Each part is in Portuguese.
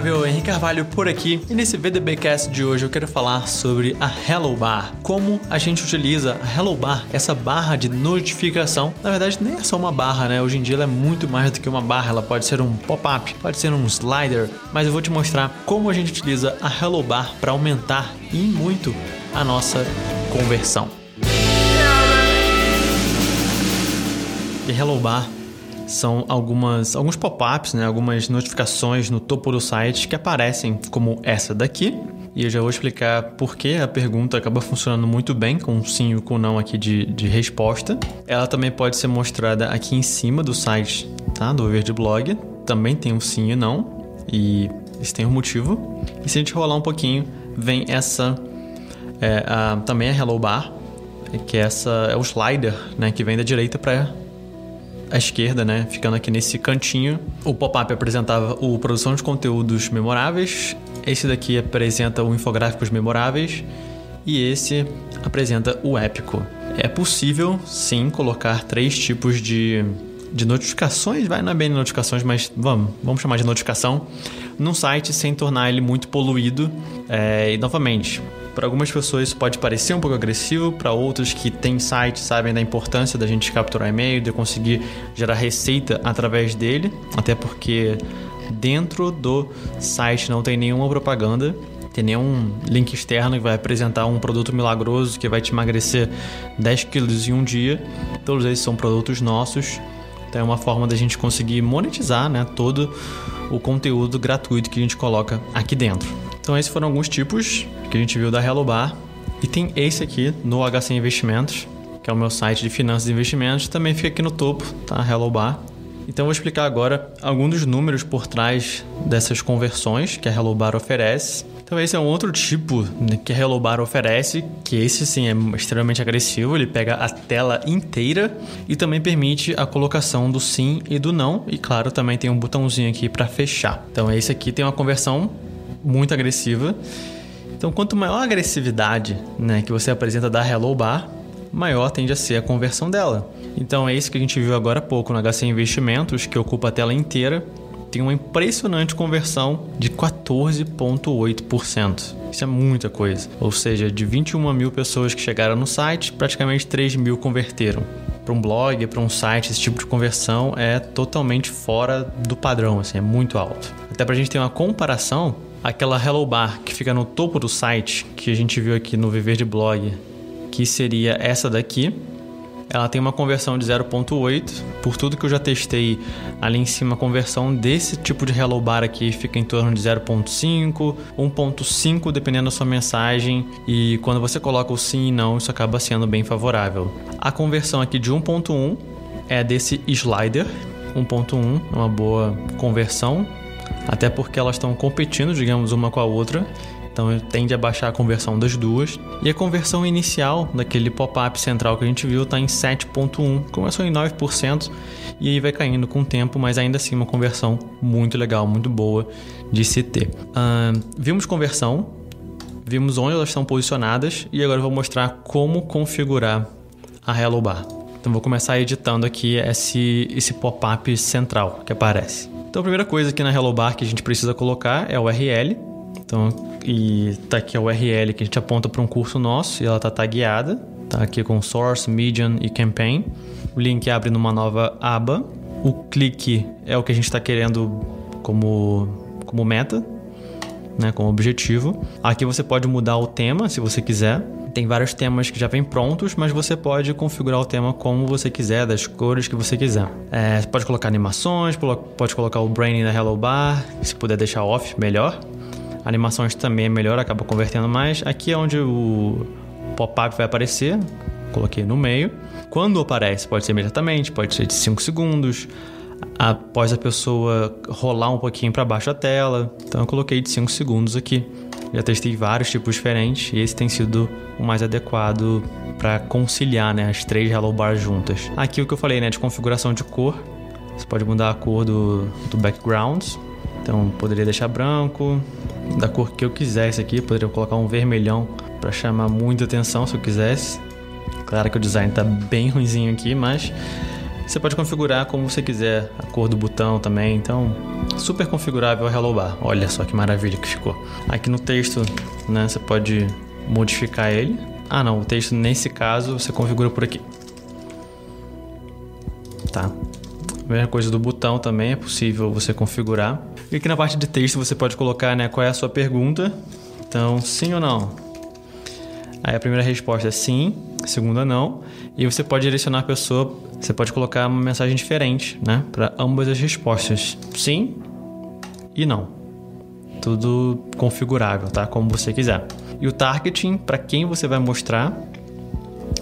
admirável Henrique Carvalho por aqui e nesse VDBcast de hoje eu quero falar sobre a Hello Bar. Como a gente utiliza a Hello Bar, essa barra de notificação. Na verdade, nem é só uma barra, né? Hoje em dia ela é muito mais do que uma barra, ela pode ser um pop-up, pode ser um slider, mas eu vou te mostrar como a gente utiliza a Hello Bar para aumentar e muito a nossa conversão. E Hello Bar são algumas alguns pop-ups, né, algumas notificações no topo do site que aparecem como essa daqui. E eu já vou explicar por que a pergunta acaba funcionando muito bem com sim ou com não aqui de, de resposta. Ela também pode ser mostrada aqui em cima do site, tá? Do Verde Blog. Também tem um sim e não. E isso tem um motivo. E se a gente rolar um pouquinho, vem essa é, a, também a Hello Bar, que é essa é o slider, né, que vem da direita para à esquerda, né? Ficando aqui nesse cantinho. O pop-up apresentava o produção de conteúdos memoráveis. Esse daqui apresenta o infográficos memoráveis. E esse apresenta o épico. É possível, sim, colocar três tipos de, de notificações. Vai, não é bem notificações, mas vamos, vamos chamar de notificação. Num site sem tornar ele muito poluído. É, e novamente, para algumas pessoas isso pode parecer um pouco agressivo, para outros que têm site sabem da importância da gente capturar e-mail, de conseguir gerar receita através dele, até porque dentro do site não tem nenhuma propaganda, tem nenhum link externo que vai apresentar um produto milagroso que vai te emagrecer 10 quilos em um dia. Todos eles são produtos nossos. Então é uma forma da gente conseguir monetizar né, todo o conteúdo gratuito que a gente coloca aqui dentro. Então esses foram alguns tipos que a gente viu da Hello Bar. E tem esse aqui no HC Investimentos, que é o meu site de finanças e investimentos, também fica aqui no topo, tá? Hello Bar. Então eu vou explicar agora alguns dos números por trás dessas conversões que a Hello Bar oferece. Então esse é um outro tipo que a Hello Bar oferece, que esse sim é extremamente agressivo, ele pega a tela inteira e também permite a colocação do sim e do não, e claro, também tem um botãozinho aqui para fechar. Então esse aqui tem uma conversão muito agressiva. Então, quanto maior a agressividade né, que você apresenta da Hello Bar, maior tende a ser a conversão dela. Então, é isso que a gente viu agora há pouco no HC Investimentos, que ocupa a tela inteira, tem uma impressionante conversão de 14,8%. Isso é muita coisa. Ou seja, de 21 mil pessoas que chegaram no site, praticamente 3 mil converteram. Para um blog, para um site, esse tipo de conversão é totalmente fora do padrão, assim, é muito alto. Até para a gente ter uma comparação, aquela Hello Bar que fica no topo do site, que a gente viu aqui no Viver de Blog, que seria essa daqui. Ela tem uma conversão de 0.8. Por tudo que eu já testei ali em cima, a conversão desse tipo de Hello Bar aqui fica em torno de 0.5, 1.5 dependendo da sua mensagem. E quando você coloca o sim e não, isso acaba sendo bem favorável. A conversão aqui de 1.1 é desse slider. 1.1 é uma boa conversão até porque elas estão competindo, digamos, uma com a outra. Então tende a baixar a conversão das duas. E a conversão inicial daquele pop-up central que a gente viu está em 7.1, começou em 9% e aí vai caindo com o tempo, mas ainda assim uma conversão muito legal, muito boa de se ter. Uh, vimos conversão, vimos onde elas estão posicionadas e agora eu vou mostrar como configurar a Hello Bar. Então vou começar editando aqui esse, esse pop-up central que aparece. Então a primeira coisa aqui na Hello Bar que a gente precisa colocar é o URL. Então, e tá aqui a URL que a gente aponta para um curso nosso e ela tá tagueada. Tá aqui com Source, Medium e Campaign. O link abre numa nova aba. O clique é o que a gente está querendo como, como meta, né, como objetivo. Aqui você pode mudar o tema se você quiser. Tem vários temas que já vêm prontos, mas você pode configurar o tema como você quiser, das cores que você quiser. É, pode colocar animações, pode colocar o branding da Hello Bar, se puder deixar off, melhor. Animações também é melhor, acaba convertendo mais. Aqui é onde o pop-up vai aparecer, coloquei no meio. Quando aparece, pode ser imediatamente, pode ser de 5 segundos, após a pessoa rolar um pouquinho para baixo a tela. Então eu coloquei de 5 segundos aqui. Já testei vários tipos diferentes e esse tem sido o mais adequado para conciliar né, as três Hello Bars juntas. Aqui o que eu falei, né, de configuração de cor. Você pode mudar a cor do, do background. Então poderia deixar branco, da cor que eu quisesse aqui. Poderia colocar um vermelhão para chamar muita atenção se eu quisesse. Claro que o design está bem ruimzinho aqui, mas Você pode configurar como você quiser, a cor do botão também, então super configurável a Hello Bar. Olha só que maravilha que ficou. Aqui no texto, né, você pode modificar ele. Ah, não, o texto nesse caso você configura por aqui. Tá. Mesma coisa do botão também é possível você configurar. E aqui na parte de texto você pode colocar, né, qual é a sua pergunta. Então, sim ou não? Aí a primeira resposta é sim, a segunda não. E você pode direcionar a pessoa, você pode colocar uma mensagem diferente, né? Para ambas as respostas. Sim e não. Tudo configurável, tá? Como você quiser. E o targeting, para quem você vai mostrar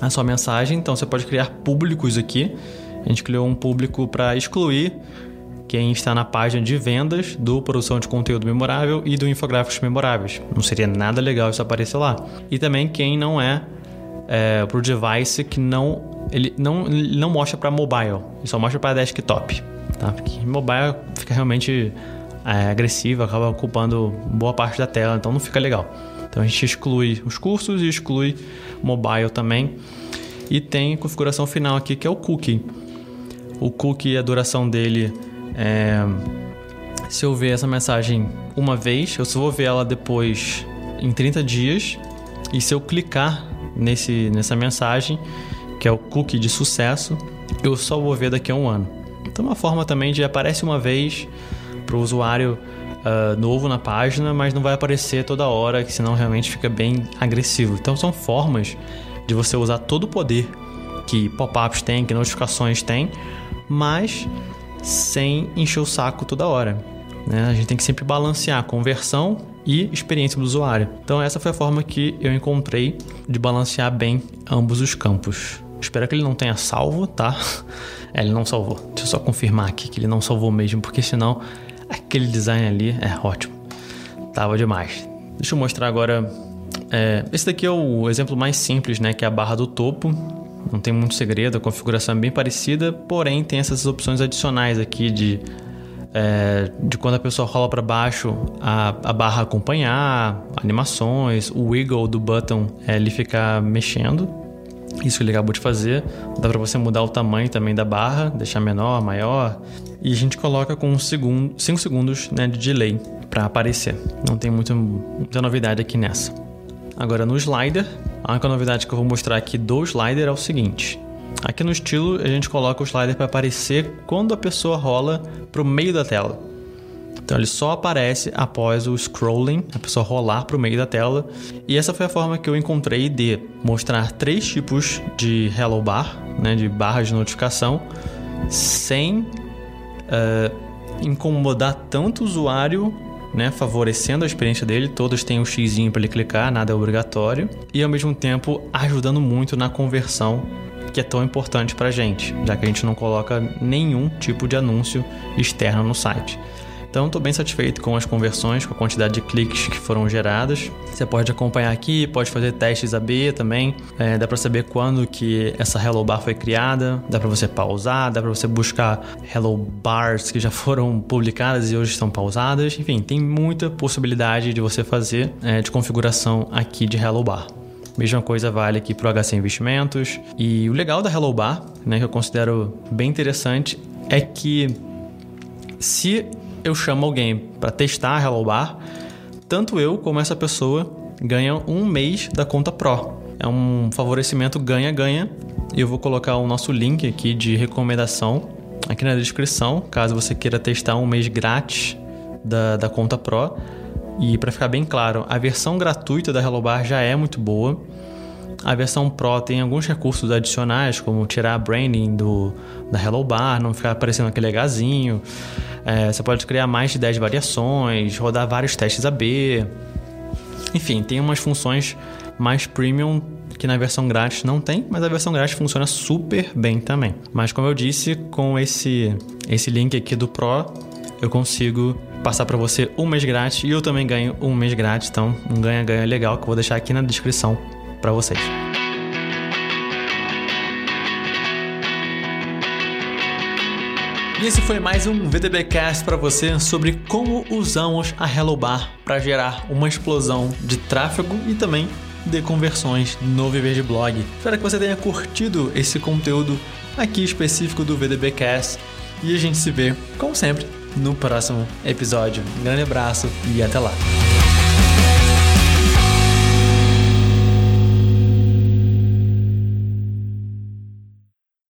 a sua mensagem. Então você pode criar públicos aqui. A gente criou um público para excluir quem está na página de vendas do produção de conteúdo memorável e do infográficos memoráveis. Não seria nada legal isso aparecer lá. E também quem não é, é para o device que não ele não, ele não mostra para mobile, ele só mostra para desktop, tá? Porque mobile fica realmente é, agressivo, acaba ocupando boa parte da tela, então não fica legal. Então a gente exclui os cursos e exclui mobile também. E tem configuração final aqui que é o cookie. O cookie, a duração dele é, se eu ver essa mensagem uma vez, eu só vou ver ela depois em 30 dias. E se eu clicar nesse, nessa mensagem, que é o cookie de sucesso, eu só vou ver daqui a um ano. Então, uma forma também de aparece uma vez para o usuário uh, novo na página, mas não vai aparecer toda hora, que senão realmente fica bem agressivo. Então, são formas de você usar todo o poder que pop-ups têm, que notificações têm, mas sem encher o saco toda hora. Né? A gente tem que sempre balancear conversão e experiência do usuário. Então essa foi a forma que eu encontrei de balancear bem ambos os campos. Espero que ele não tenha salvo, tá? É, ele não salvou. Deixa eu só confirmar aqui que ele não salvou mesmo, porque senão aquele design ali é ótimo. Tava demais. Deixa eu mostrar agora. É, esse daqui é o exemplo mais simples, né? Que é a barra do topo não tem muito segredo, a configuração é bem parecida, porém tem essas opções adicionais aqui de, é, de quando a pessoa rola para baixo a, a barra acompanhar, animações, o wiggle do button é ele ficar mexendo. Isso que ele acabou de fazer. Dá para você mudar o tamanho também da barra, deixar menor, maior. E a gente coloca com 5 segundo, segundos né, de delay para aparecer. Não tem muita novidade aqui nessa. Agora no slider, a única novidade que eu vou mostrar aqui do slider é o seguinte. Aqui no estilo a gente coloca o slider para aparecer quando a pessoa rola para o meio da tela. Então ele só aparece após o scrolling, a pessoa rolar para o meio da tela. E essa foi a forma que eu encontrei de mostrar três tipos de Hello Bar, né, de barras de notificação, sem uh, incomodar tanto o usuário né, favorecendo a experiência dele. Todos têm um xizinho para ele clicar, nada é obrigatório, e ao mesmo tempo ajudando muito na conversão que é tão importante para a gente, já que a gente não coloca nenhum tipo de anúncio externo no site. Então estou bem satisfeito com as conversões, com a quantidade de cliques que foram geradas. Você pode acompanhar aqui, pode fazer testes AB também. É, dá para saber quando que essa Hello Bar foi criada. Dá para você pausar, dá para você buscar Hello Bars que já foram publicadas e hoje estão pausadas. Enfim, tem muita possibilidade de você fazer é, de configuração aqui de Hello Bar. Mesma coisa vale aqui para o HC Investimentos. E o legal da Hello Bar, né, que eu considero bem interessante, é que se eu chamo alguém para testar a Hello Bar, tanto eu como essa pessoa ganham um mês da conta Pro. É um favorecimento ganha-ganha. Eu vou colocar o nosso link aqui de recomendação aqui na descrição, caso você queira testar um mês grátis da, da conta Pro. E para ficar bem claro, a versão gratuita da Hello Bar já é muito boa. A versão Pro tem alguns recursos adicionais, como tirar a branding do, da Hello Bar, não ficar aparecendo aquele Hzinho. É, você pode criar mais de 10 variações, rodar vários testes AB. Enfim, tem umas funções mais premium que na versão grátis não tem, mas a versão grátis funciona super bem também. Mas como eu disse, com esse, esse link aqui do Pro, eu consigo passar para você um mês grátis e eu também ganho um mês grátis, então um ganha-ganha legal que eu vou deixar aqui na descrição para vocês. E esse foi mais um VTBcast para você sobre como usamos a Hello Bar para gerar uma explosão de tráfego e também de conversões no Viver de Blog. Espero que você tenha curtido esse conteúdo aqui específico do VDBcast e a gente se vê, como sempre, no próximo episódio. Um grande abraço e até lá.